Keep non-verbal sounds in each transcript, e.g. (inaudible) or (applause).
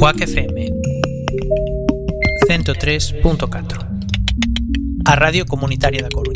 Coac FM 103.4 A Radio Comunitaria da Coruña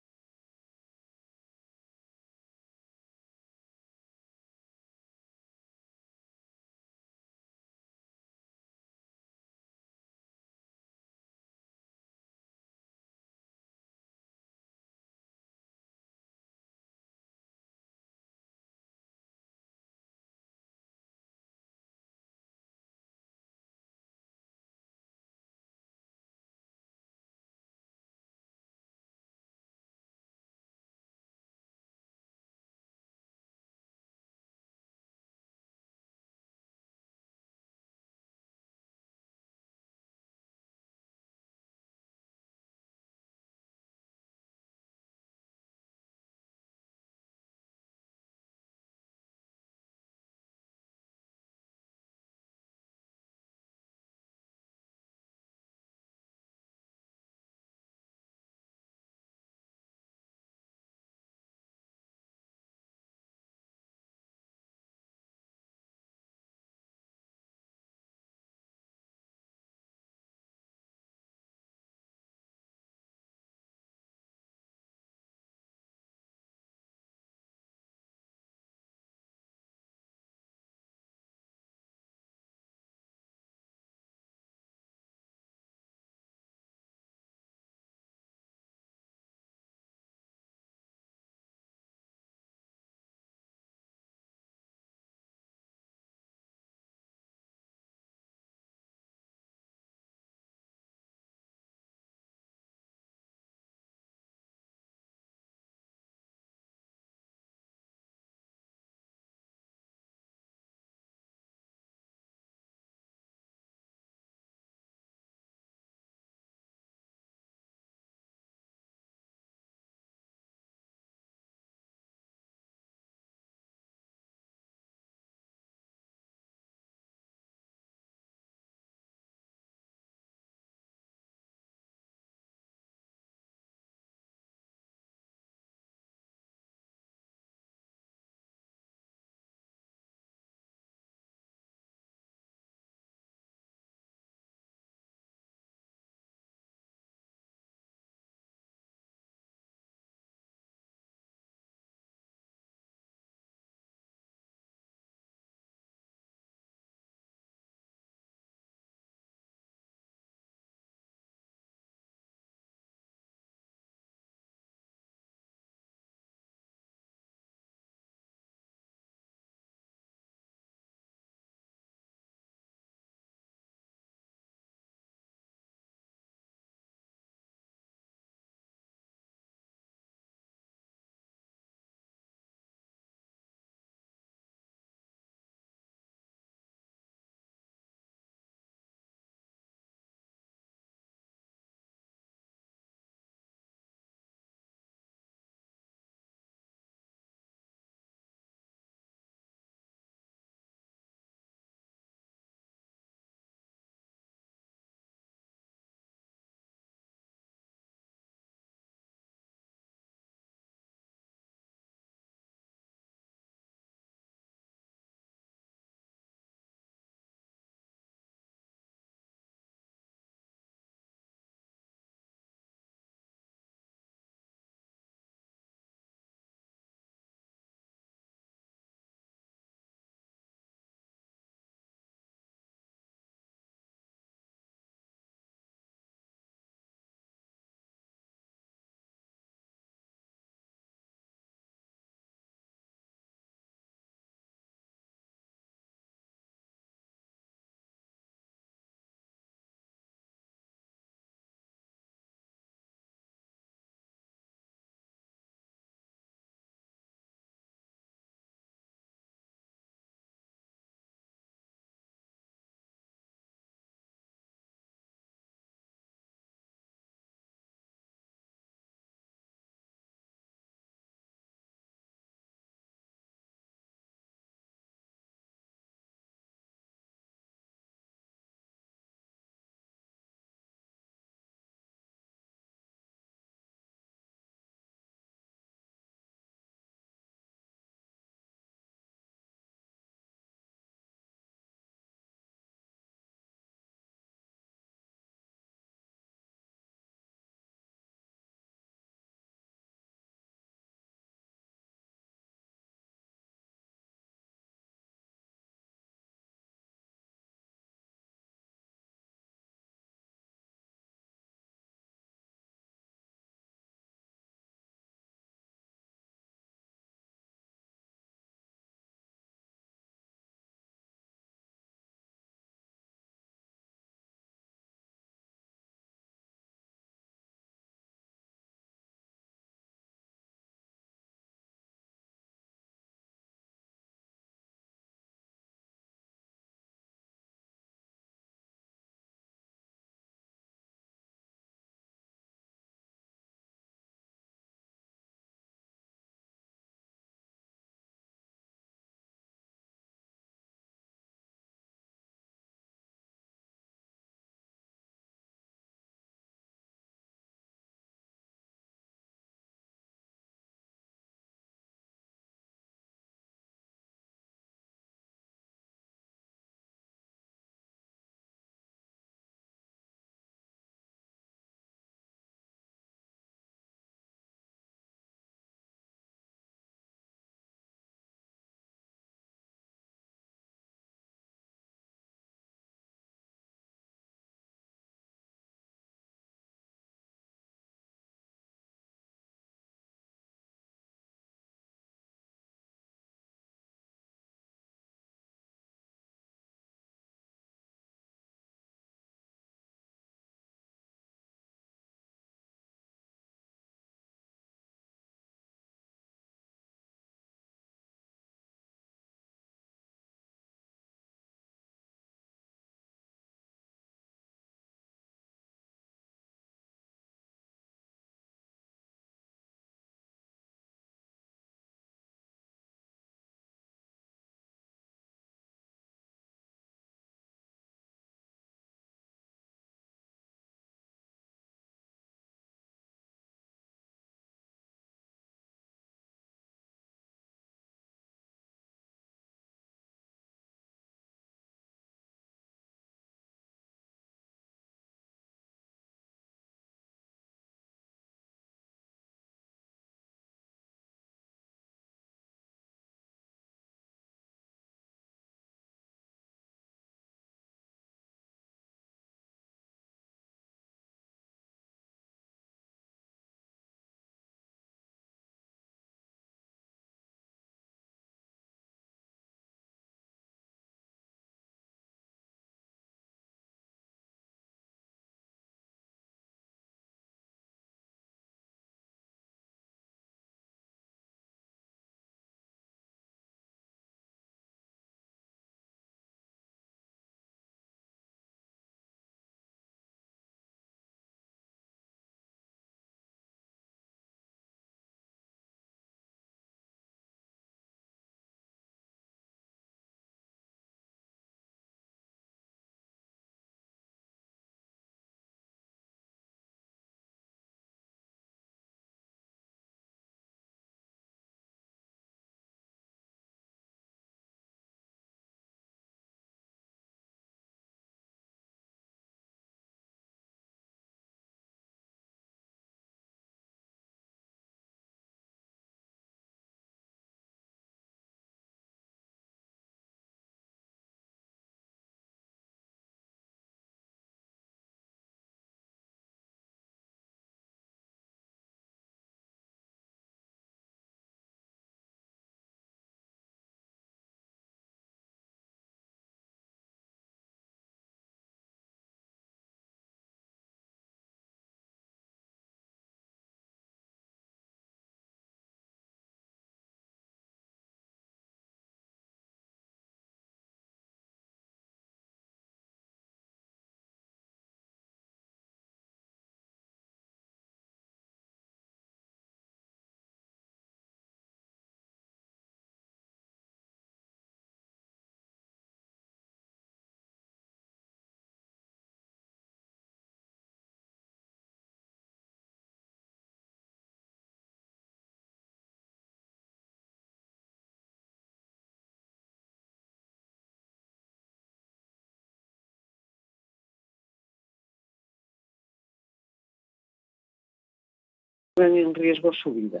en riesgo su vida.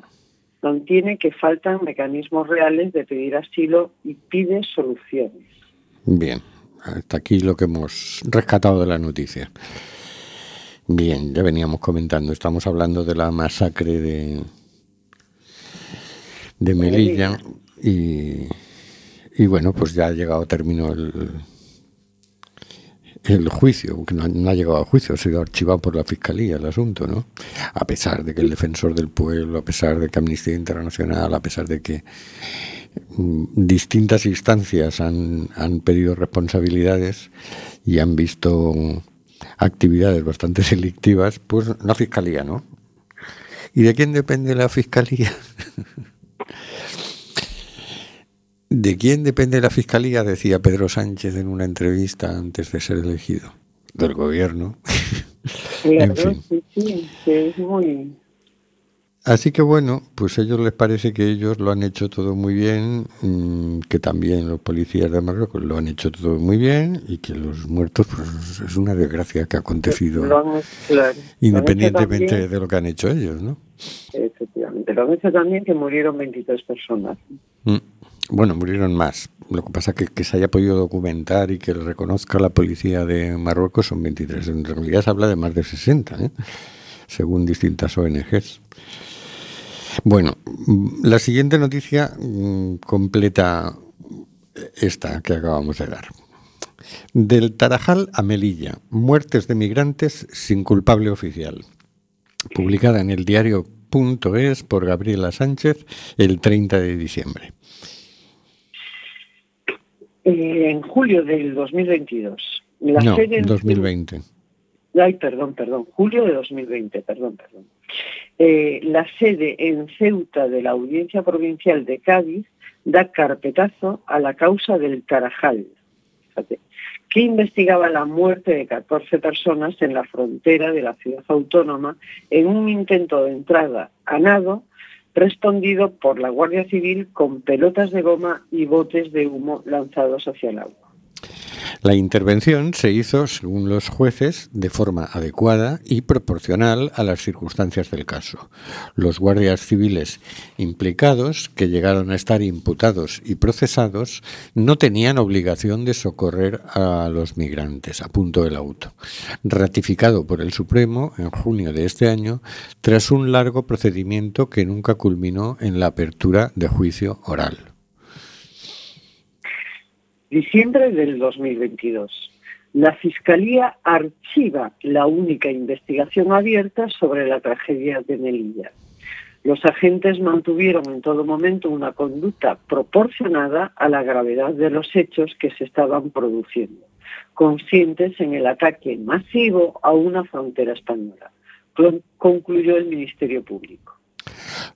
Mantiene que faltan mecanismos reales de pedir asilo y pide soluciones. Bien, hasta aquí lo que hemos rescatado de la noticia. Bien, ya veníamos comentando, estamos hablando de la masacre de, de Melilla y, y bueno, pues ya ha llegado a término el, el juicio, aunque no, ha llegado a juicio, ha sido archivado por la Fiscalía el asunto, ¿no? A pesar de que el defensor del pueblo, a pesar de que Amnistía Internacional, a pesar de que mm, distintas instancias han, han pedido responsabilidades y han visto actividades bastante delictivas, pues la Fiscalía, ¿no? ¿Y de quién depende la Fiscalía? (laughs) ¿De quién depende la Fiscalía? Decía Pedro Sánchez en una entrevista antes de ser elegido. Del gobierno. (laughs) Claro, en fin. sí, sí, es muy... Así que bueno, pues a ellos les parece que ellos lo han hecho todo muy bien, mmm, que también los policías de Marruecos lo han hecho todo muy bien y que los muertos pues es una desgracia que ha acontecido han, claro, independientemente también, de lo que han hecho ellos, ¿no? Efectivamente, lo han hecho también que murieron 23 personas. Mm. Bueno, murieron más. Lo que pasa es que, que se haya podido documentar y que le reconozca la policía de Marruecos son 23. En realidad se habla de más de 60, ¿eh? según distintas ONGs. Bueno, la siguiente noticia mmm, completa esta que acabamos de dar. Del Tarajal a Melilla, muertes de migrantes sin culpable oficial. Publicada en el diario.es por Gabriela Sánchez el 30 de diciembre. Eh, en julio del 2022. La no, sede 2020. Ay, perdón, perdón, julio de 2020, perdón, perdón. Eh, la sede en Ceuta de la Audiencia Provincial de Cádiz da carpetazo a la causa del Tarajal, fíjate, que investigaba la muerte de 14 personas en la frontera de la ciudad autónoma en un intento de entrada a nado respondido por la Guardia Civil con pelotas de goma y botes de humo lanzados hacia el agua. La intervención se hizo, según los jueces, de forma adecuada y proporcional a las circunstancias del caso. Los guardias civiles implicados, que llegaron a estar imputados y procesados, no tenían obligación de socorrer a los migrantes, a punto del auto. Ratificado por el Supremo en junio de este año, tras un largo procedimiento que nunca culminó en la apertura de juicio oral. Diciembre del 2022. La Fiscalía archiva la única investigación abierta sobre la tragedia de Melilla. Los agentes mantuvieron en todo momento una conducta proporcionada a la gravedad de los hechos que se estaban produciendo, conscientes en el ataque masivo a una frontera española, concluyó el Ministerio Público.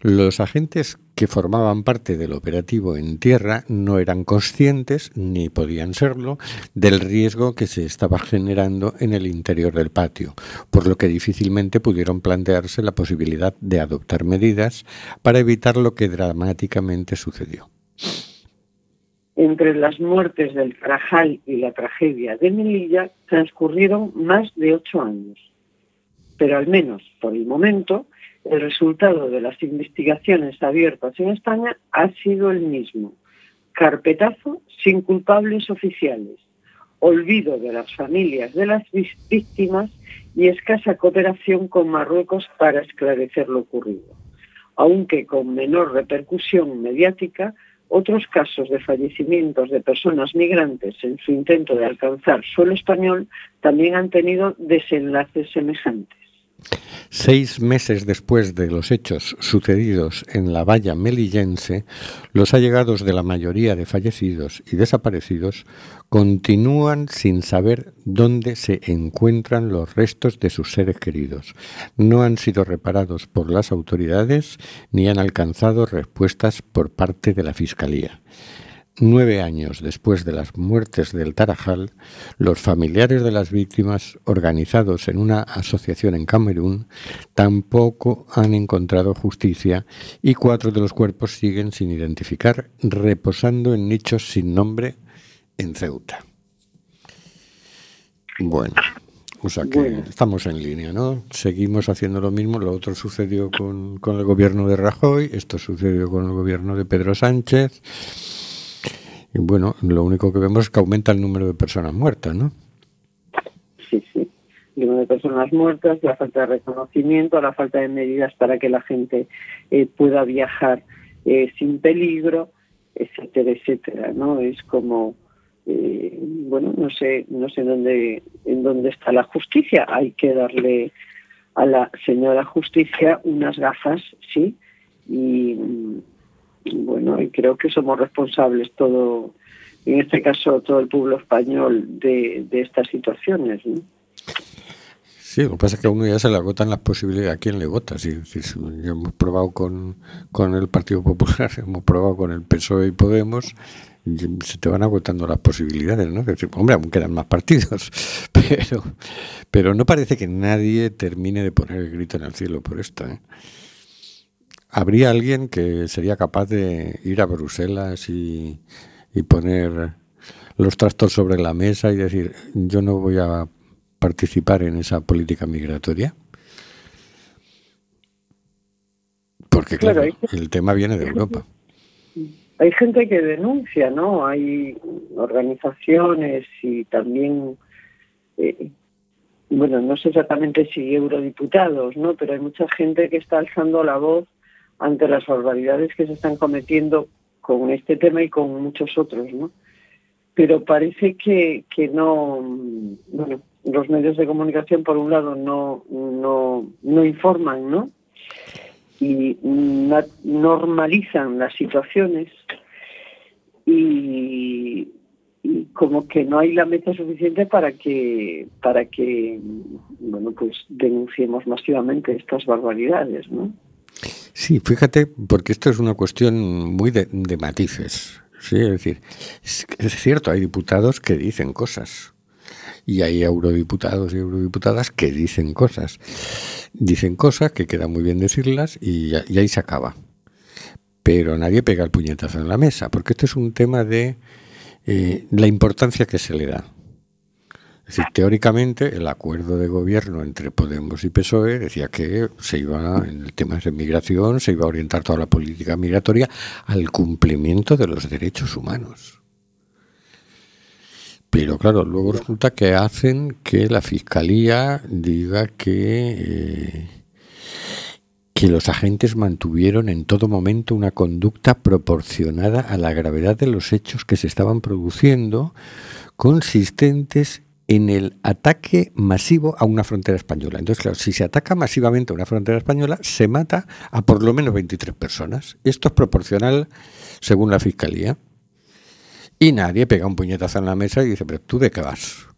Los agentes que formaban parte del operativo en tierra no eran conscientes, ni podían serlo, del riesgo que se estaba generando en el interior del patio, por lo que difícilmente pudieron plantearse la posibilidad de adoptar medidas para evitar lo que dramáticamente sucedió. Entre las muertes del Trajal y la tragedia de Melilla transcurrieron más de ocho años, pero al menos por el momento el resultado de las investigaciones abiertas en España ha sido el mismo. Carpetazo sin culpables oficiales, olvido de las familias de las víctimas y escasa cooperación con Marruecos para esclarecer lo ocurrido. Aunque con menor repercusión mediática, otros casos de fallecimientos de personas migrantes en su intento de alcanzar suelo español también han tenido desenlaces semejantes. Seis meses después de los hechos sucedidos en la valla melillense, los allegados de la mayoría de fallecidos y desaparecidos continúan sin saber dónde se encuentran los restos de sus seres queridos. No han sido reparados por las autoridades ni han alcanzado respuestas por parte de la Fiscalía. Nueve años después de las muertes del Tarajal, los familiares de las víctimas, organizados en una asociación en Camerún, tampoco han encontrado justicia y cuatro de los cuerpos siguen sin identificar, reposando en nichos sin nombre en Ceuta. Bueno, O sea que estamos en línea, ¿no? Seguimos haciendo lo mismo. Lo otro sucedió con, con el gobierno de Rajoy, esto sucedió con el gobierno de Pedro Sánchez. Y bueno, lo único que vemos es que aumenta el número de personas muertas, ¿no? Sí, sí. El número de personas muertas, la falta de reconocimiento, la falta de medidas para que la gente eh, pueda viajar eh, sin peligro, etcétera, etcétera, ¿no? Es como eh, bueno, no sé, no sé dónde, en dónde está la justicia. Hay que darle a la señora justicia unas gafas, sí, y, bueno, y creo que somos responsables todo, en este caso todo el pueblo español de, estas situaciones. Sí, lo que pasa es que a uno ya se le agotan las posibilidades. ¿A quién le vota? Si, hemos probado con, con el Partido Popular, (laughs) hemos probado con el PSOE y Podemos, se te van agotando las posibilidades, ¿no? hombre, aún quedan más partidos, (laughs) pero, pero no parece que nadie termine de poner el grito en el cielo por esto. ¿eh? ¿Habría alguien que sería capaz de ir a Bruselas y, y poner los trastos sobre la mesa y decir, yo no voy a participar en esa política migratoria? Porque claro, el tema viene de Europa hay gente que denuncia, ¿no? Hay organizaciones y también, eh, bueno, no sé exactamente si eurodiputados, ¿no? Pero hay mucha gente que está alzando la voz ante las barbaridades que se están cometiendo con este tema y con muchos otros, ¿no? Pero parece que, que no, bueno, los medios de comunicación por un lado no, no, no informan, ¿no? y normalizan las situaciones y, como que no hay la meta suficiente para que para que bueno pues denunciemos masivamente estas barbaridades no sí fíjate porque esto es una cuestión muy de, de matices sí es decir es cierto hay diputados que dicen cosas y hay eurodiputados y eurodiputadas que dicen cosas. Dicen cosas que queda muy bien decirlas y, ahí se acaba. Pero nadie pega el puñetazo en la mesa, porque este es un tema de eh, la importancia que se le da. Es decir, teóricamente el acuerdo de gobierno entre Podemos y PSOE decía que se iba, en el tema de migración, se iba a orientar toda la política migratoria al cumplimiento de los derechos humanos. Pero claro, luego resulta que hacen que la fiscalía diga que, eh, que los agentes mantuvieron en todo momento una conducta proporcionada a la gravedad de los hechos que se estaban produciendo, consistentes en el ataque masivo a una frontera española. Entonces, claro, si se ataca masivamente a una frontera española, se mata a por lo menos 23 personas. Esto es proporcional según la Fiscalía. Y nadie pega un puñetazo en la mesa y dice, pero tú de qué vas.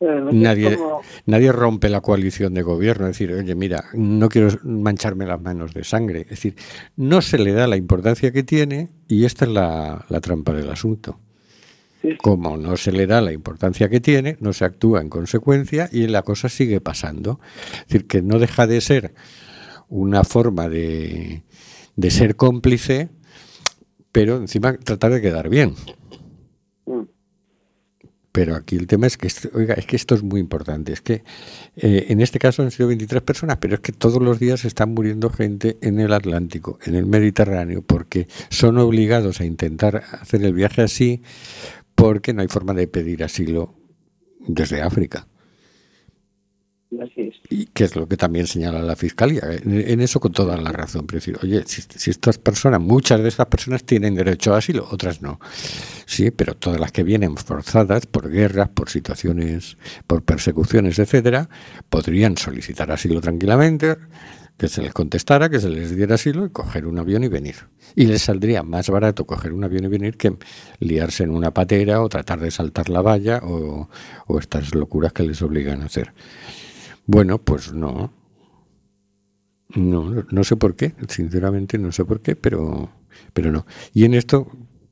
Nadie, nadie rompe la coalición de gobierno, es decir, oye, mira, no quiero mancharme las manos de sangre. Es decir, no se le da la importancia que tiene y esta es la, trampa del asunto. Como no se le da la importancia que tiene, no se actúa en consecuencia y la cosa sigue pasando. Es decir, que no deja de ser una forma de, de ser cómplice pero encima tratar de quedar bien. Mm. Pero aquí el tema es que, oiga, es que esto es muy importante. Es que eh, en este caso han sido 23 personas, pero es que todos los días están muriendo gente en el Atlántico, en el Mediterráneo, porque son obligados a intentar hacer el viaje así, porque no hay forma de pedir asilo desde África. Y que es lo que también señala la Fiscalía. En, eso con toda la razón. Pero decir, oye, si, estas personas, muchas de estas personas tienen derecho a asilo, otras no. Sí, pero todas las que vienen forzadas por guerras, por situaciones, por persecuciones, etcétera, podrían solicitar asilo tranquilamente, que se les contestara, que se les diera asilo y coger un avión y venir. Y les saldría más barato coger un avión y venir que liarse en una patera o tratar de saltar la valla o, o estas locuras que les obligan a hacer. Bueno, pues no. No, no sé por qué, sinceramente no sé por qué, pero, pero no. Y en esto,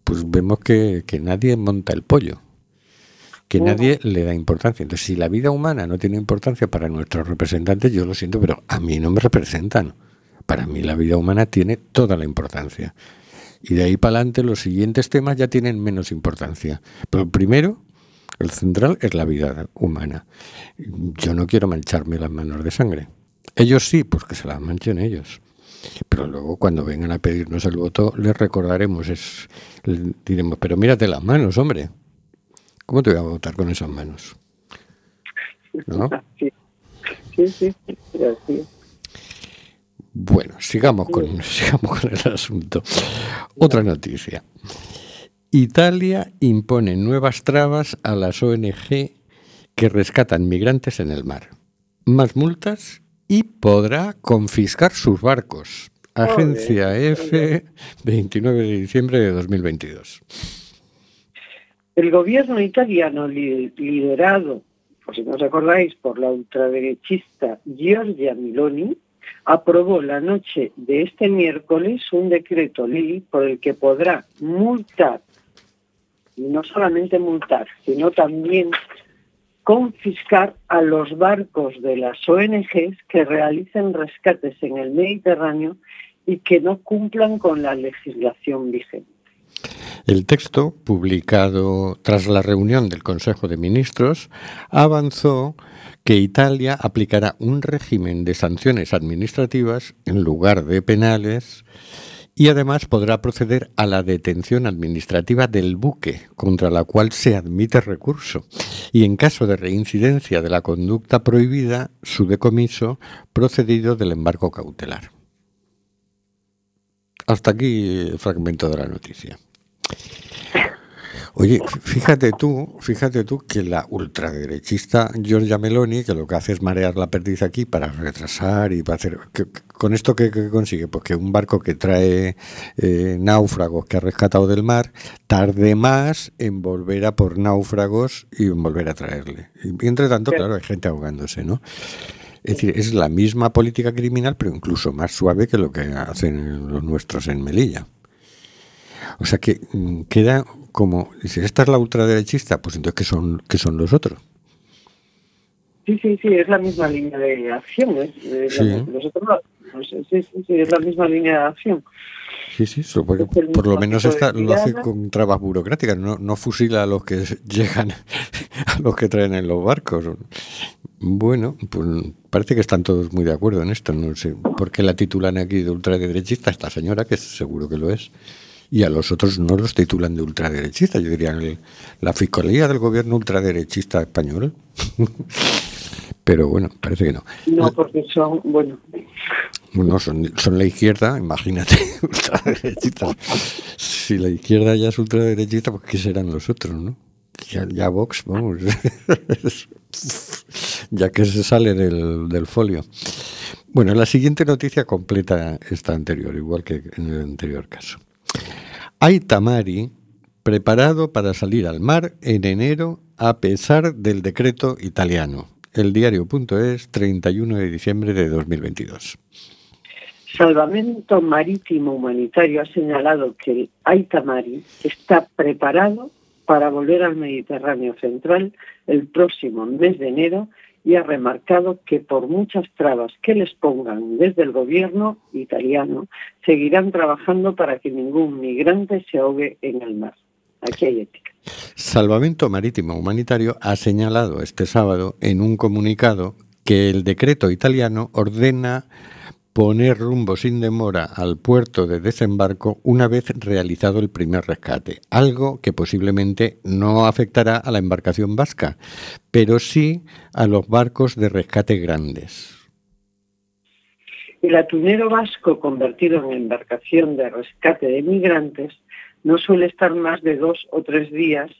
pues vemos que, que nadie monta el pollo, que nadie le da importancia. Entonces, si la vida humana no tiene importancia para nuestros representantes, yo lo siento, pero a mí no me representan. Para mí la vida humana tiene toda la importancia. Y de ahí para adelante los siguientes temas ya tienen menos importancia. Pero primero El central es la vida humana. Yo no quiero mancharme las manos de sangre. Ellos sí, pues que se las manchen ellos. Pero luego cuando vengan a pedirnos el voto les recordaremos, es, diremos, pero mírate las manos, hombre. ¿Cómo te voy a votar con esas manos? ¿No? Sí, sí, sí. Bueno, sigamos con, (laughs) sigamos con el asunto. Otra noticia. Italia impone nuevas trabas a las ONG que rescatan migrantes en el mar. Más multas y podrá confiscar sus barcos. Agencia F, 29 de diciembre de 2022. El gobierno italiano liderado, por si no os acordáis, por la ultraderechista Giorgia Miloni, aprobó la noche de este miércoles un decreto ley por el que podrá multar, y no solamente multar, sino también confiscar a los barcos de las ONGs que realicen rescates en el Mediterráneo y que no cumplan con la legislación vigente. El texto, publicado tras la reunión del Consejo de Ministros, avanzó que Italia aplicará un régimen de sanciones administrativas en lugar de penales y además podrá proceder a la detención administrativa del buque contra la cual se admite recurso y en caso de reincidencia de la conducta prohibida, su decomiso procedido del embarco cautelar. Hasta aquí el fragmento de la noticia. Oye, fíjate tú, fíjate tú que la ultraderechista Giorgia Meloni, que lo que hace es marear la perdiz aquí para retrasar y para hacer... ¿Con esto qué, consigue? Pues que un barco que trae eh, náufragos que ha rescatado del mar tarde más en volver a por náufragos y en volver a traerle. Y entre tanto, claro, hay gente ahogándose, ¿no? Es decir, es la misma política criminal, pero incluso más suave que lo que hacen los nuestros en Melilla. O sea que mm, queda como, si esta es la ultraderechista, pues entonces, ¿qué son, qué son los otros? Sí, sí, sí, es la misma línea de acción. ¿eh? sí. los otros, sí, sí, sí, es la misma línea de acción. Sí, sí, por lo menos esta lo hace con trabas burocráticas, no, no fusila a los que (laughs) llegan, a los que traen en los barcos. Bueno, pues parece que están todos muy de acuerdo en esto. No sé por qué la titulan aquí de ultraderechista esta señora, que seguro que lo es y a los otros no los titulan de ultraderechistas. Yo diría la Fiscalía del Gobierno ultraderechista español. (laughs) Pero bueno, parece que no. No, porque son, bueno. No, son, son la izquierda, imagínate, (laughs) ultraderechistas. Si la izquierda ya es ultraderechista, pues ¿qué serán los otros, no? Ya, ya Vox, vamos. (laughs) ya que se sale del, del folio. Bueno, la siguiente noticia completa esta anterior, igual que en el anterior caso. Hay tamari preparado para salir al mar en enero a pesar del decreto italiano. El diario.es, 31 de diciembre de 2022. Salvamento Marítimo Humanitario ha señalado que el Aitamari está preparado para volver al Mediterráneo Central el próximo mes de enero y ha remarcado que por muchas trabas que les pongan desde el gobierno italiano, seguirán trabajando para que ningún migrante se ahogue en el mar. Aquí hay ética. Salvamento Marítimo Humanitario ha señalado este sábado en un comunicado que el decreto italiano ordena poner rumbo sin demora al puerto de desembarco una vez realizado el primer rescate, algo que posiblemente no afectará a la embarcación vasca, pero sí a los barcos de rescate grandes. El atunero vasco convertido en embarcación de rescate de migrantes no suele estar más de dos o tres días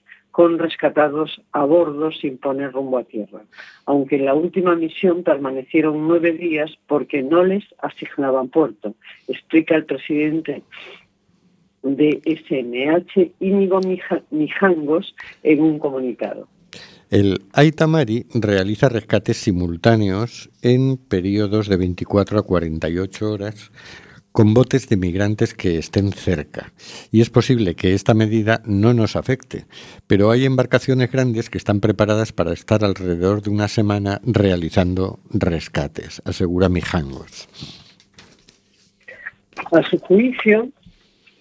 con rescatados a bordo sin poner rumbo a tierra, aunque en la última misión permanecieron nueve días porque no les asignaban puerto, explica el presidente de SNH, Íñigo Mijangos, en un comunicado. El Aitamari realiza rescates simultáneos en periodos de 24 a 48 horas con botes de migrantes que estén cerca. Y es posible que esta medida no nos afecte, pero hay embarcaciones grandes que están preparadas para estar alrededor de una semana realizando rescates, asegura Mijangos. A su juicio,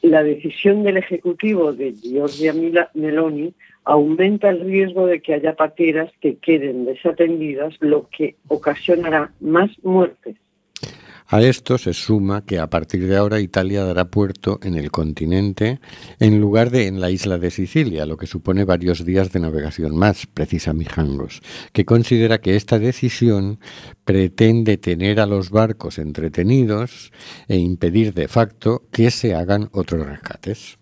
la decisión del Ejecutivo de Giorgia Meloni aumenta el riesgo de que haya pateras que queden desatendidas, lo que ocasionará más muertes. A esto se suma que a partir de ahora Italia dará puerto en el continente en lugar de en la isla de Sicilia, lo que supone varios días de navegación más, precisa Mijangos, que considera que esta decisión pretende tener a los barcos entretenidos e impedir de facto que se hagan otros rescates.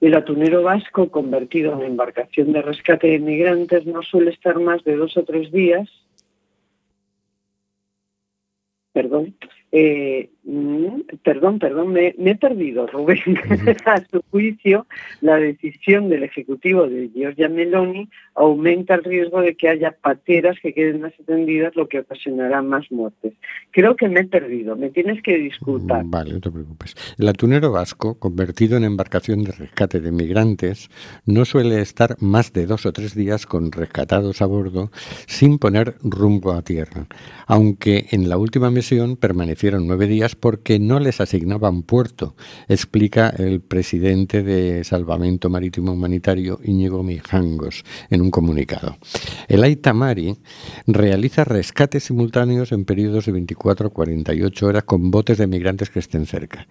El atunero vasco, convertido en embarcación de rescate de migrantes, no suele estar más de dos o tres días perdón, eh, mm, perdón, perdón, me, me, he perdido, Rubén. (laughs) a su juicio, la decisión del Ejecutivo de Giorgia Meloni aumenta el riesgo de que haya pateras que queden más atendidas, lo que ocasionará más muertes. Creo que me he perdido, me tienes que disculpar. Mm, vale, no te preocupes. El atunero vasco, convertido en embarcación de rescate de migrantes, no suele estar más de dos o tres días con rescatados a bordo sin poner rumbo a tierra, aunque en la última misión permanecieron nueve días porque no les asignaban puerto, explica el presidente de Salvamento Marítimo Humanitario Íñigo Mijangos en un comunicado. El Aitamari realiza rescates simultáneos en periodos de 24 a 48 horas con botes de migrantes que estén cerca.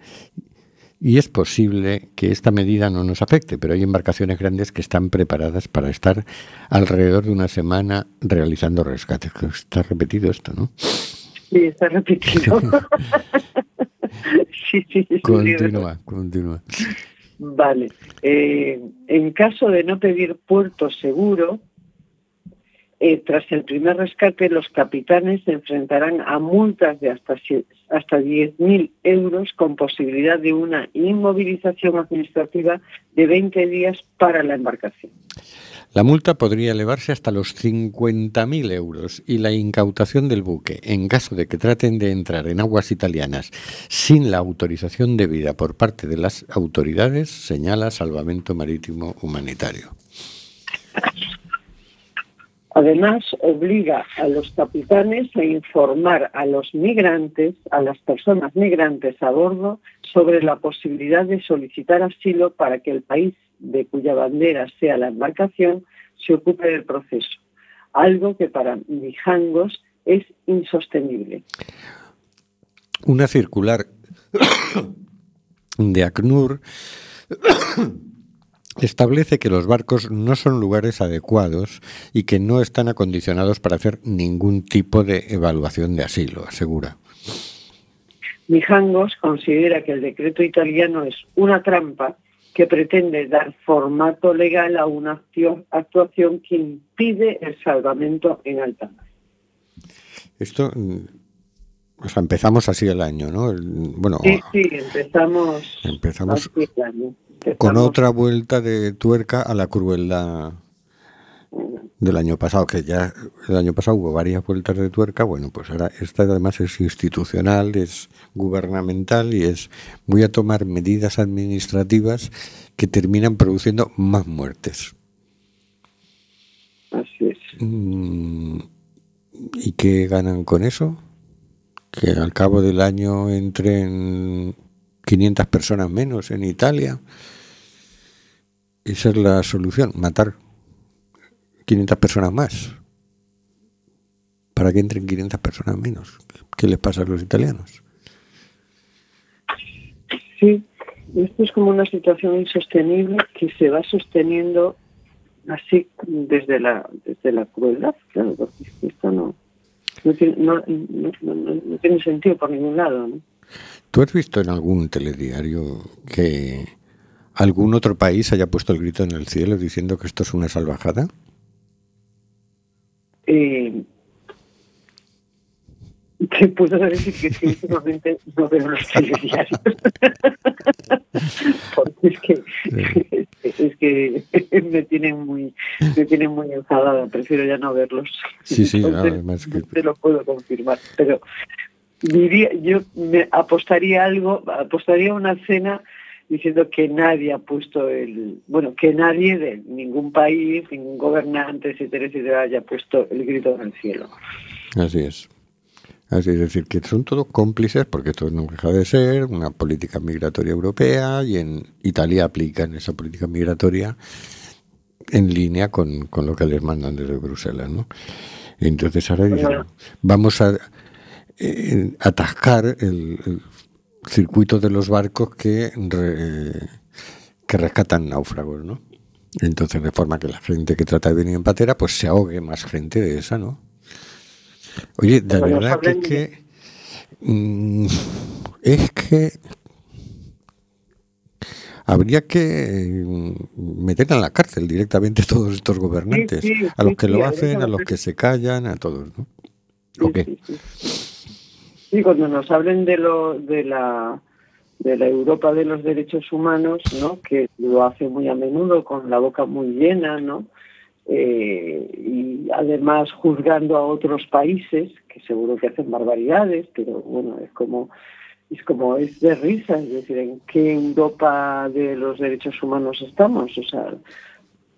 Y es posible que esta medida no nos afecte, pero hay embarcaciones grandes que están preparadas para estar alrededor de una semana realizando rescates. Está repetido esto, ¿no? Sí, está repetido. (laughs) sí, sí, continúa, continúa. Vale. Eh, en caso de no pedir puerto seguro, eh, tras el primer rescate, los capitanes se enfrentarán a multas de hasta, hasta 10.000 euros con posibilidad de una inmovilización administrativa de 20 días para la embarcación. La multa podría elevarse hasta los 50.000 euros y la incautación del buque, en caso de que traten de entrar en aguas italianas sin la autorización debida por parte de las autoridades, señala Salvamento Marítimo Humanitario. Además, obliga a los capitanes a informar a los migrantes, a las personas migrantes a bordo, sobre la posibilidad de solicitar asilo para que el país de cuya bandera sea la embarcación se ocupe del proceso, algo que para Mijangos es insostenible. Una circular (coughs) de ACNUR establece que los barcos no son lugares adecuados y que no están acondicionados para hacer ningún tipo de evaluación de asilo, asegura. Mijangos considera que el decreto italiano es una trampa que pretende dar formato legal a una actuación que impide el salvamento en alta mar. Esto, mm, o sea, empezamos así el año, ¿no? Bueno, sí, sí, empezamos, empezamos el año. Con otra vuelta de tuerca a la crueldad del año pasado, que ya el año pasado hubo varias vueltas de tuerca, bueno, pues ahora esta además es institucional, es gubernamental y es voy a tomar medidas administrativas que terminan produciendo más muertes. Así es. Mm, ¿Y qué ganan con eso? Que al cabo del año entren 500 personas menos en Italia. Esa es la solución, matar 500 personas más. Para que entren 500 personas menos. ¿Qué les pasa a los italianos? Sí, esto es como una situación insostenible que se va sosteniendo así desde la desde la crueldad, claro, porque esto no no tiene, no, no tiene sentido por ningún lado. ¿no? ¿Tú has visto en algún telediario que algún otro país haya puesto el grito en el cielo diciendo que esto es una salvajada? Eh, te puedo decir que últimamente no veo los telediarios. Porque es que, es que me tienen muy me tienen muy enfadada, prefiero ya no verlos. Sí, sí, además que... te lo puedo confirmar, pero diría yo me apostaría algo, apostaría una cena diciendo que nadie ha puesto el, bueno, que nadie de ningún país, ningún gobernante, etcétera, etcétera, haya puesto el grito en el cielo. Así es. Así es decir, que son todos cómplices, porque esto no deja de ser una política migratoria europea y en Italia aplican esa política migratoria en línea con, con, lo que les mandan desde Bruselas, ¿no? Entonces ahora dicen, vamos a eh, atascar el, el, circuito de los barcos que, re, que rescatan náufragos, ¿no? Entonces, de forma que la gente que trata de venir en patera, pues se ahogue más gente de esa, ¿no? Oye, de Pero verdad que es que. mm, es que. Habría que mm, meter en la cárcel directamente a todos estos gobernantes. Sí, sí, a los que sí, lo hacen, a los que se callan, a todos, ¿no? ¿O qué? Sí, cuando nos hablen de lo de la Europa de los derechos humanos, ¿no? Que lo hace muy a menudo con la boca muy llena, ¿no? Eh, y además juzgando a otros países que seguro que hacen barbaridades, pero bueno es como es como es de risa, es decir, ¿en qué Europa de los derechos humanos estamos? O sea,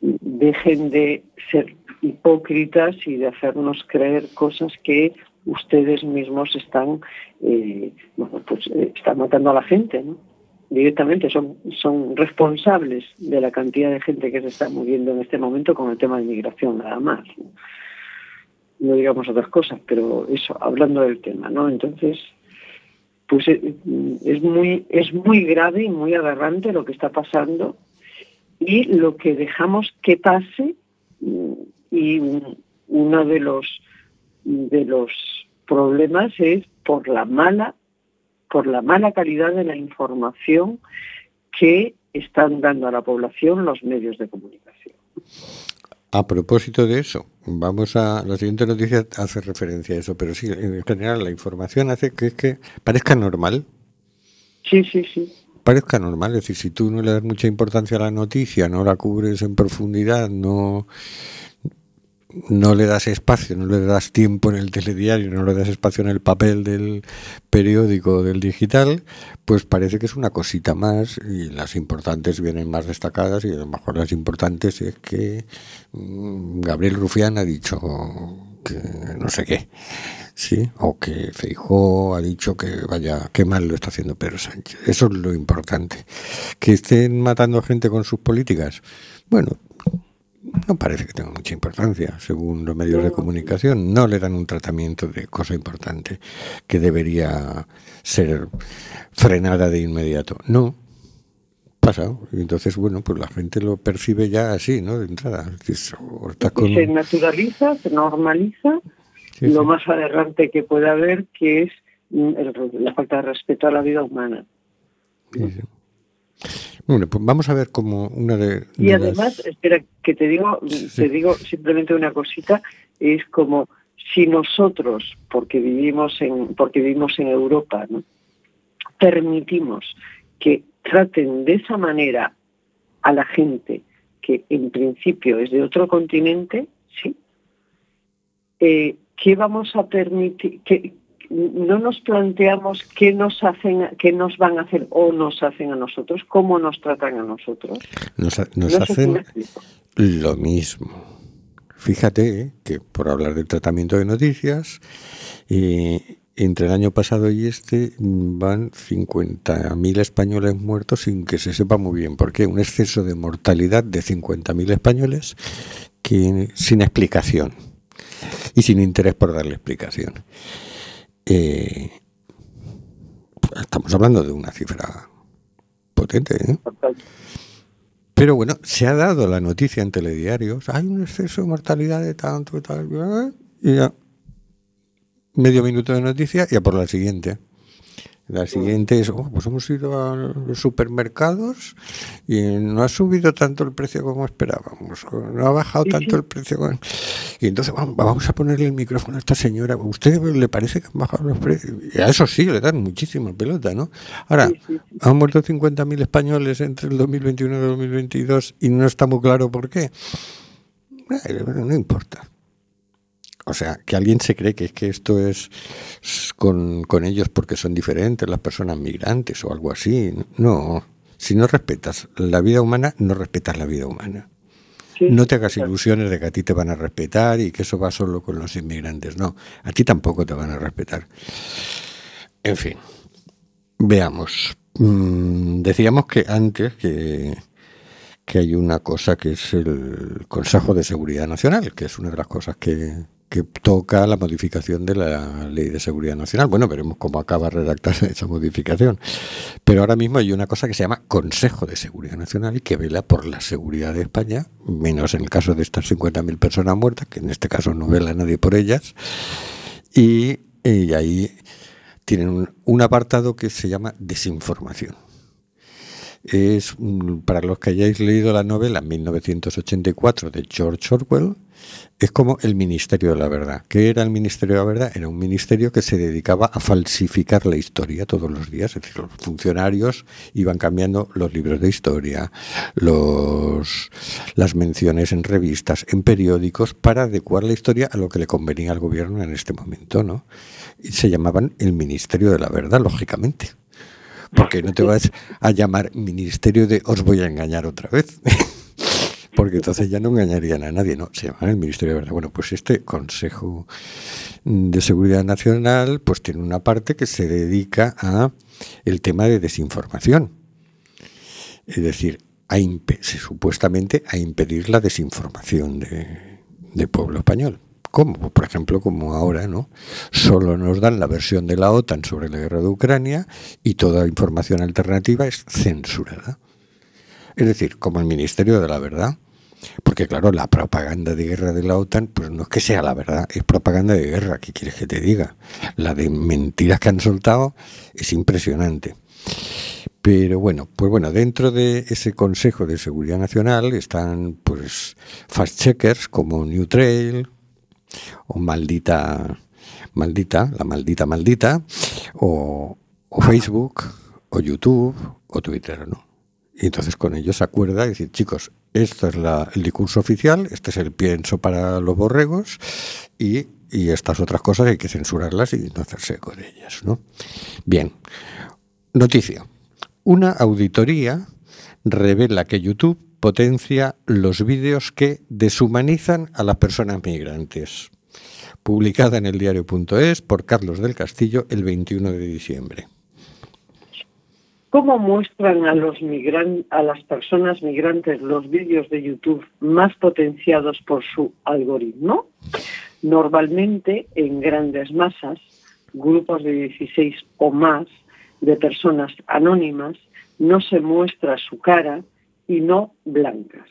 dejen de ser hipócritas y de hacernos creer cosas que ustedes mismos están eh, bueno, pues, eh, están matando a la gente ¿no? directamente son son responsables de la cantidad de gente que se está muriendo en este momento con el tema de inmigración nada más no, digamos otras cosas pero eso hablando del tema no entonces pues eh, es muy es muy grave y muy aberrante lo que está pasando y lo que dejamos que pase mm, y un- uno de los de los problemas es por la mala por la mala calidad de la información que están dando a la población los medios de comunicación. A propósito de eso, vamos a la siguiente noticia hace referencia a eso, pero sí, en general la información hace que, que parezca normal, Sí, sí, sí. parezca normal, es decir, si tú no le das mucha importancia a la noticia, no la cubres en profundidad, no no le das espacio, no le das tiempo en el telediario, no le das espacio en el papel del periódico, del digital, pues parece que es una cosita más y las importantes vienen más destacadas y a lo mejor las importantes es que mm, Gabriel Rufián ha dicho que no sé qué, sí, o que Feijó ha dicho que vaya, qué mal lo está haciendo Pedro Sánchez. Eso es lo importante. Que estén matando gente con sus políticas, bueno, no parece que tenga mucha importancia, según los medios de comunicación. No le dan un tratamiento de cosa importante que debería ser frenada de inmediato. No, pasa. Entonces, bueno, pues la gente lo percibe ya así, ¿no? De entrada. Con- Y se naturaliza, se normaliza Sí, lo sí. más aberrante que puede haber, que es mm, el- la falta de respeto a la vida humana. Sí. Bueno, pues vamos a ver como una de, Y de además, las- espera, que te digo, te digo simplemente una cosita, es como si nosotros, porque vivimos en, porque vivimos en Europa, ¿no? permitimos que traten de esa manera a la gente que en principio es de otro continente, ¿sí? Eh, ¿Qué vamos a permitir? No nos planteamos qué nos hacen, qué nos van a hacer o nos hacen a nosotros, cómo nos tratan a nosotros. nos, ha- nos No hacen lo mismo. Fíjate eh, que por hablar del tratamiento de noticias, eh, entre el año pasado y este mm, van 50.000 españoles muertos sin que se sepa muy bien por qué. Un exceso de mortalidad de 50.000 españoles que, sin explicación y sin interés por darle explicación. Eh, estamos hablando de una cifra potente, ¿eh? Pero bueno, se ha dado la noticia en telediarios, hay un exceso de mortalidad de tanto y tal, y ya medio minuto de noticia y a por la siguiente. La siguiente es, oh, pues hemos ido a los supermercados y no ha subido tanto el precio como esperábamos, no ha bajado tanto el precio. como- Y entonces vamos, a ponerle el micrófono a esta señora. ¿A usted le parece que han bajado los precios? Y a eso sí, le dan muchísima pelota, ¿no? Ahora, han muerto 50.000 españoles entre el 2021 y el 2022 y no está muy claro por qué. No importa. O sea, que alguien se cree que es que esto es con, con ellos porque son diferentes las personas migrantes o algo así. No. Si no respetas la vida humana, no respetas la vida humana. Sí, No te hagas ilusiones de que a ti te van a respetar y que eso va solo con los inmigrantes. No, a ti tampoco te van a respetar. En fin, veamos. Mm, decíamos que antes que que hay una cosa que es el Consejo de Seguridad Nacional, que es una de las cosas que, que toca la modificación de la Ley de Seguridad Nacional. Bueno, veremos cómo acaba redactarse (laughs) esa modificación. Pero ahora mismo hay una cosa que se llama Consejo de Seguridad Nacional y que vela por la seguridad de España, menos en el caso de estas 50.000 personas muertas, que en este caso no vela nadie por ellas. Y, ahí tienen un, un apartado que se llama desinformación es para los que hayáis leído la novela 1984 de George Orwell, es como el Ministerio de la Verdad. ¿Qué era el Ministerio de la Verdad? Era un ministerio que se dedicaba a falsificar la historia todos los días. Es decir, los funcionarios iban cambiando los libros de historia, los, las menciones en revistas, en periódicos, para adecuar la historia a lo que le convenía al gobierno en este momento. ¿no? Y se llamaban el Ministerio de la Verdad, lógicamente. Porque no te vas a llamar Ministerio de os voy a engañar otra vez. (laughs) porque entonces ya no engañarían a nadie, ¿no? Se llama el Ministerio de Verdad. Bueno, pues este Consejo de Seguridad Nacional pues tiene una parte que se dedica a el tema de desinformación. Es decir, a supuestamente a impedir la desinformación de, del pueblo español. ¿Cómo? Por ejemplo, como ahora, ¿no? Solo nos dan la versión de la OTAN sobre la guerra de Ucrania y toda información alternativa es censurada. Es decir, como el Ministerio de la Verdad, porque claro, la propaganda de guerra de la OTAN, pues no es que sea la verdad, es propaganda de guerra, ¿qué quieres que te diga? La de mentiras que han soltado es impresionante. Pero bueno, pues bueno, dentro de ese Consejo de Seguridad Nacional están pues fast checkers como New Trail o maldita maldita, la maldita maldita o, o Facebook o YouTube o Twitter, ¿no? Y entonces con ellos se acuerda y decir, chicos, este es el discurso oficial, este es el pienso para los borregos y, estas otras cosas hay que censurarlas y no hacerse con ellas. ¿no? Bien, noticia. Una auditoría revela que YouTube potencia los vídeos que deshumanizan a las personas migrantes. Publicada en el diario.es por Carlos del Castillo el 21 de diciembre. ¿Cómo muestran a, las personas migrantes los vídeos de YouTube más potenciados por su algoritmo? Normalmente, en grandes masas, grupos de 16 o más de personas anónimas, no se muestra su cara y no blancas,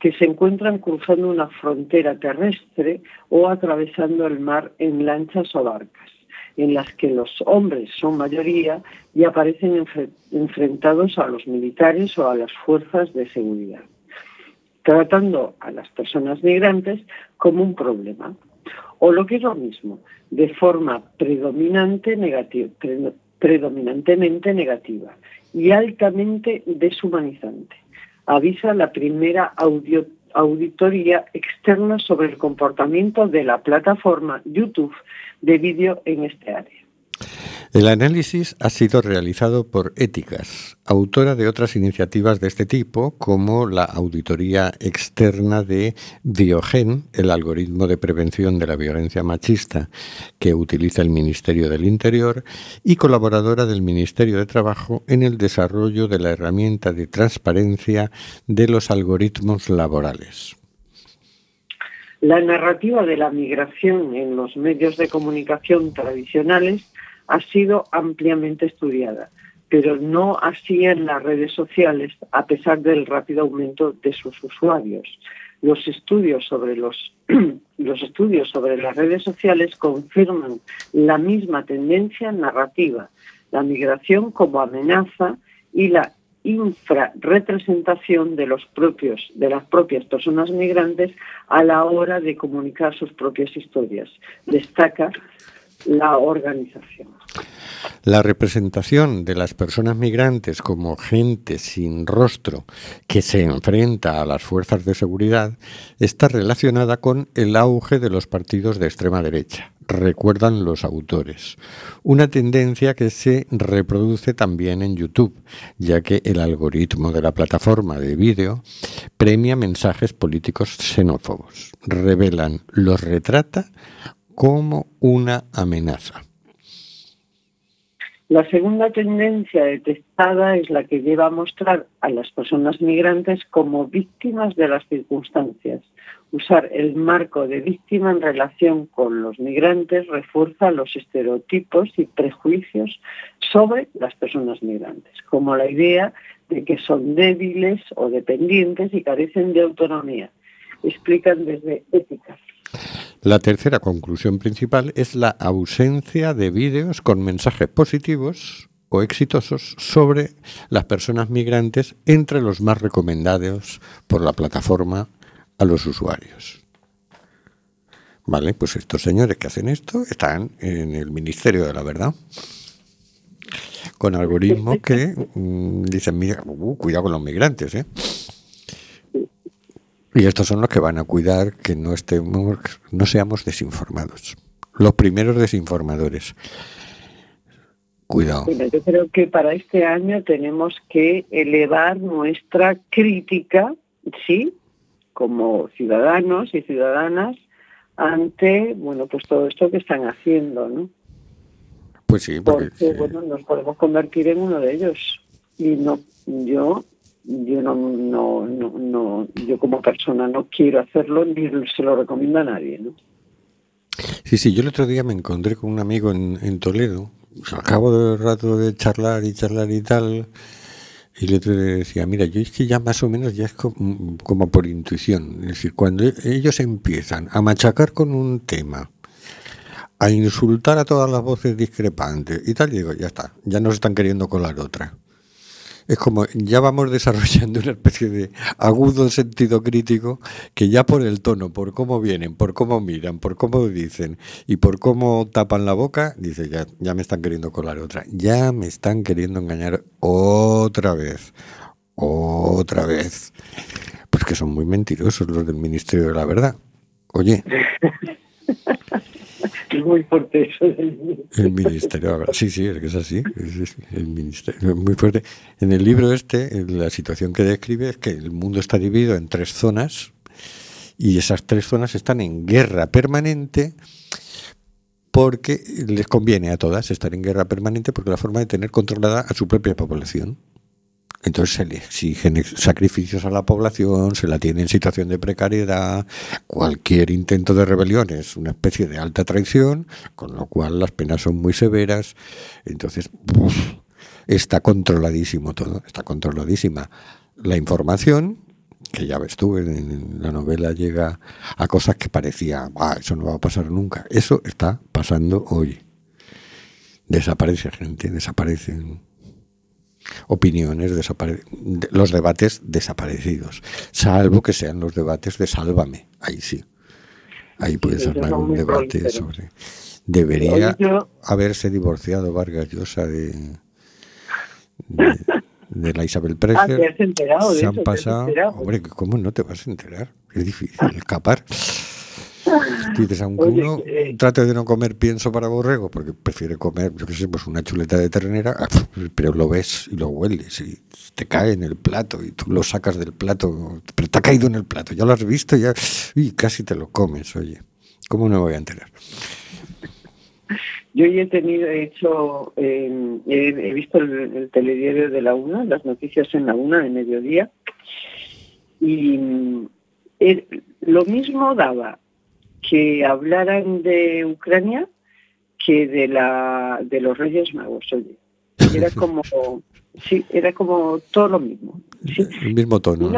que se encuentran cruzando una frontera terrestre o atravesando el mar en lanchas o barcas en las que los hombres son mayoría y aparecen enfrentados a los militares o a las fuerzas de seguridad, tratando a las personas migrantes como un problema, o lo que es lo mismo, de forma predominante predominantemente negativa y altamente deshumanizante. Avisa la primera auditoría externa sobre el comportamiento de la plataforma YouTube de vídeo en este área. El análisis ha sido realizado por Éticas, autora de otras iniciativas de este tipo, como la auditoría externa de Diogen, el algoritmo de prevención de la violencia machista que utiliza el Ministerio del Interior, y colaboradora del Ministerio de Trabajo en el desarrollo de la herramienta de transparencia de los algoritmos laborales. La narrativa de la migración en los medios de comunicación tradicionales ha sido ampliamente estudiada, pero no así en las redes sociales, a pesar del rápido aumento de sus usuarios. Los estudios sobre los, (clears throat) los estudios sobre las redes sociales confirman la misma tendencia narrativa, la migración como amenaza y la infrarrepresentación de los propios, de las propias personas migrantes a la hora de comunicar sus propias historias. Destaca la organización. La representación de las personas migrantes como gente sin rostro que se enfrenta a las fuerzas de seguridad está relacionada con el auge de los partidos de extrema derecha, recuerdan los autores. Una tendencia que se reproduce también en YouTube, ya que el algoritmo de la plataforma de vídeo premia mensajes políticos xenófobos. Revelan, los retrata como una amenaza. La segunda tendencia detectada es la que lleva a mostrar a las personas migrantes como víctimas de las circunstancias. Usar el marco de víctima en relación con los migrantes refuerza los estereotipos y prejuicios sobre las personas migrantes, como la idea de que son débiles o dependientes y carecen de autonomía. Explican desde ética. La tercera conclusión principal es la ausencia de vídeos con mensajes positivos o exitosos sobre las personas migrantes entre los más recomendados por la plataforma a los usuarios. Vale, pues estos señores que hacen esto están en el Ministerio de la Verdad con algoritmos que mm, dicen, mira, uh, cuidado con los migrantes, ¿eh? Y estos son los que van a cuidar que no estemos, no seamos desinformados. Los primeros desinformadores. Cuidado. yo creo que para este año tenemos que elevar nuestra crítica, sí, como ciudadanos y ciudadanas, ante, bueno, pues todo esto que están haciendo, ¿no? Pues sí, porque, bueno, nos podemos convertir en uno de ellos. Y no, yo, yo no, no, no, yo como persona no quiero hacerlo ni se lo recomiendo a nadie, ¿no? Sí, sí, yo el otro día me encontré con un amigo en, en Toledo, al cabo del rato de charlar y charlar y tal, y le decía, mira, yo es que ya más o menos ya es como, como por intuición, es decir, cuando ellos empiezan a machacar con un tema, a insultar a todas las voces discrepantes y tal, digo, ya está, ya nos están queriendo colar otra. Es como, ya vamos (laughs) desarrollando una especie de agudo sentido crítico que ya por el tono, por cómo vienen, por cómo miran, por cómo dicen y por cómo tapan la boca, dice, ya, ya me están queriendo colar otra, ya me están queriendo engañar otra vez, otra vez. Pues que son muy mentirosos los del Ministerio de la Verdad. Oye. (laughs) Es muy fuerte eso El ministerio, sí, sí, es que es así. el ministerio es muy fuerte. En el libro este, la situación que describe es que el mundo está dividido en tres zonas y esas tres zonas están en guerra permanente porque les conviene a todas estar en guerra permanente porque la forma de tener controlada a su propia población. Entonces se le exigen sacrificios a la población, se la tiene en situación de precariedad, cualquier intento de rebelión es una especie de alta traición, con lo cual las penas son muy severas. Entonces, está controladísimo todo, está controladísima la información, que ya ves tú, en, la novela llega a cosas que parecía, eso no va a pasar nunca. Eso está pasando hoy. Desaparece gente, desaparecen opiniones, los debates desaparecidos, salvo que sean los debates de Sálvame, ahí sí. Ahí puedes armar un debate sobre... Debería haberse divorciado Vargas Llosa de, de, la Isabel ah, Preger. Se han pasado... Hombre, ¿cómo no te vas a enterar? Es difícil escapar. Dices, aunque uno eh, trate de no comer pienso para borrego, porque prefiere comer, yo qué sé, pues una chuleta de ternera, ah, pero lo ves y lo hueles y te cae en el plato y tú lo sacas del plato, pero te ha caído en el plato, ya lo has visto ya, y casi te lo comes, oye. ¿Cómo no me voy a enterar? Yo he tenido, he hecho, he, visto el, telediario de la UNA, las noticias en la UNA de mediodía, y mm, lo mismo daba que hablaran de Ucrania que de la de los Reyes Magos, oye. Era (laughs) como sí, era como todo lo mismo. El mismo tono.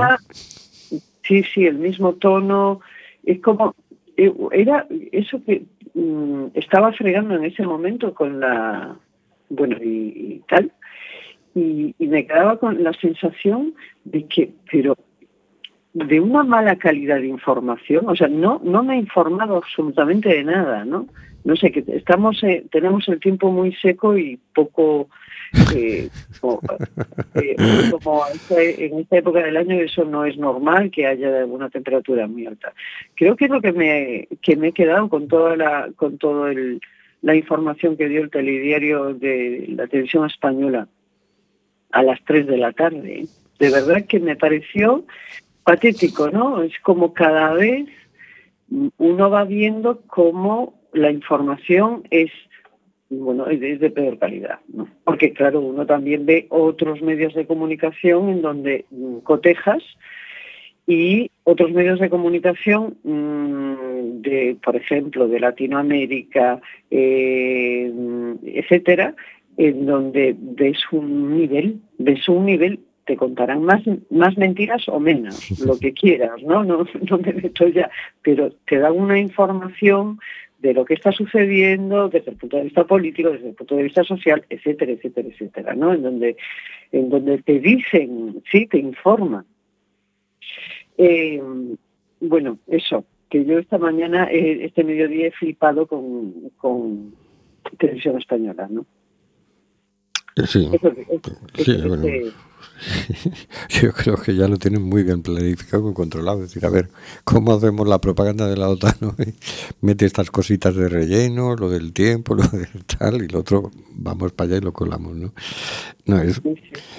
Sí, sí, el mismo tono. Es como eh, era eso que mm, estaba fregando en ese momento con la bueno y, tal y, y me quedaba con la sensación de que pero de una mala calidad de información, o sea, no, no me he informado absolutamente de nada, ¿no? No sé, que estamos, eh, tenemos el tiempo muy seco y poco, eh, eh, como, en esta época del año eso no es normal que haya una temperatura muy alta. Creo que es lo que me, que me he quedado con toda la, con todo la información que dio el telediario de la televisión española a las 3 de la tarde. De verdad que me pareció patético, ¿no? Es como cada vez uno va viendo cómo la información es bueno, es de peor calidad, ¿no? Porque claro, uno también ve otros medios de comunicación en donde mm, cotejas y otros medios de comunicación mm, de, por ejemplo, de Latinoamérica, eh, etcétera, en donde ves un nivel, ves un nivel, te contarán más, más mentiras o menos, (laughs) lo que quieras, ¿no? No, no me meto ya, pero te dan una información de lo que está sucediendo desde el punto de vista político, desde el punto de vista social, etcétera, etcétera, etcétera, ¿no? En donde, en donde te dicen, sí, te informan. Eh, bueno, eso, que yo esta mañana, eh, este mediodía he flipado con, con televisión española, ¿no? Sí, Eso- eso- sí, eso- bueno. este- (laughs) Yo creo que ya lo tienen muy bien planificado y controlado. Es decir, a ver, ¿cómo hacemos la propaganda de la OTAN? (laughs) Mete estas cositas de relleno, lo del tiempo, (laughs) lo del tal, y lo otro, vamos para allá y lo colamos, ¿no? No, es,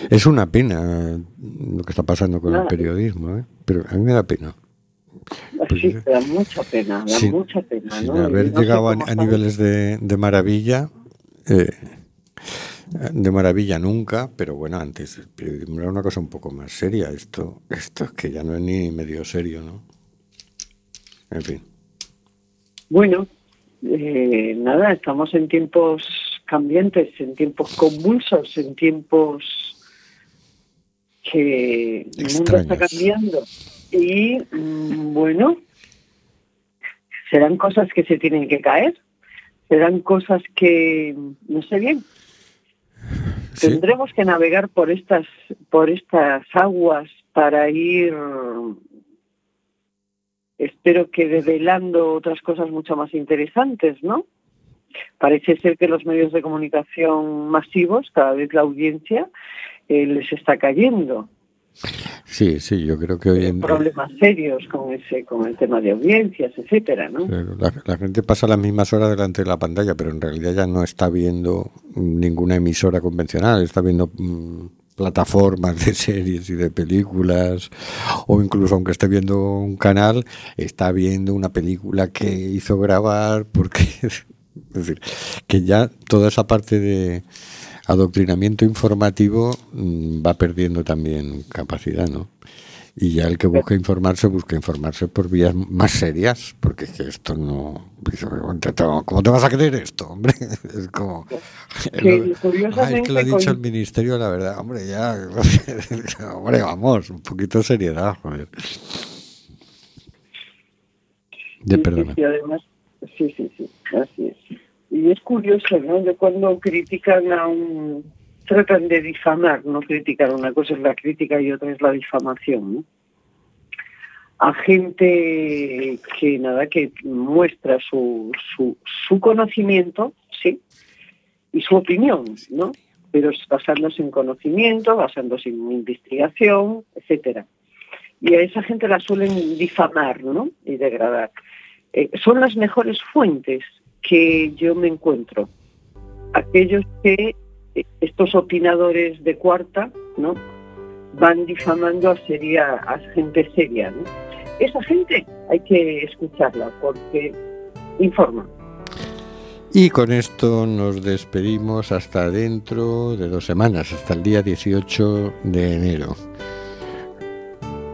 es una pena lo que está pasando con el periodismo, ¿eh? Pero a mí me da pena. Sí, da mucha pena, da Sin- mucha pena, sin haber no llegado a, niveles de, de maravilla, eh, de maravilla nunca, pero bueno, antes era una cosa un poco más seria. Esto, esto es que ya no es ni medio serio, ¿no? En fin. Bueno, eh, nada, estamos en tiempos cambiantes, en tiempos convulsos, en tiempos que el mundo está cambiando. Y mm, bueno, serán cosas que se tienen que caer, serán cosas que no sé bien. Tendremos que navegar por estas por estas aguas para ir espero que develando otras cosas mucho más interesantes, ¿no? Parece ser que los medios de comunicación masivos, cada vez la audiencia eh, les está cayendo. Sí, sí, yo creo que hoy en día Problemas serios con ese con el tema de audiencias, etcétera, ¿no? la, la gente pasa las mismas horas delante de la pantalla, pero en realidad ya no está viendo ninguna emisora convencional, está viendo mm, plataformas de (laughs) series y de películas, o incluso aunque esté viendo un canal, está viendo una película que hizo grabar, porque (laughs) es decir, que ya toda esa parte de adoctrinamiento informativo mm, va perdiendo también capacidad, ¿no? Y ya el que busca informarse, busca informarse por vías más serias, porque es que esto no... ¿Cómo te vas a creer esto, hombre? (laughs) Es como... Que, (laughs) Ah, es que lo ha dicho con- el ministerio, la verdad. Hombre, ya... (laughs) hombre, vamos, un poquito de seriedad, joder. De Sí, perdona. Sí, sí, además, sí, sí, sí, así es. Y es curioso, ¿no? De cuando critican a un... Tratan de difamar, no criticar. Una cosa es la crítica y otra es la difamación, ¿no? A gente que, nada, que muestra su, su, su conocimiento, sí, y su opinión, ¿no? Pero basándose en conocimiento, basándose en investigación, etcétera. Y a esa gente la suelen difamar, ¿no? Y degradar. Eh, son las mejores fuentes que yo me encuentro. Aquellos que eh, estos opinadores de cuarta, ¿no? Van difamando a, seria, a gente seria. Esa gente hay que escucharla porque informa. Y con esto nos despedimos hasta dentro de dos semanas, hasta el día 18 de enero.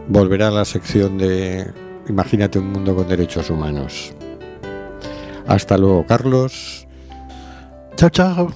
Volverá la sección de Imagínate un mundo con derechos humanos. Hasta luego, Carlos. Chao, chao.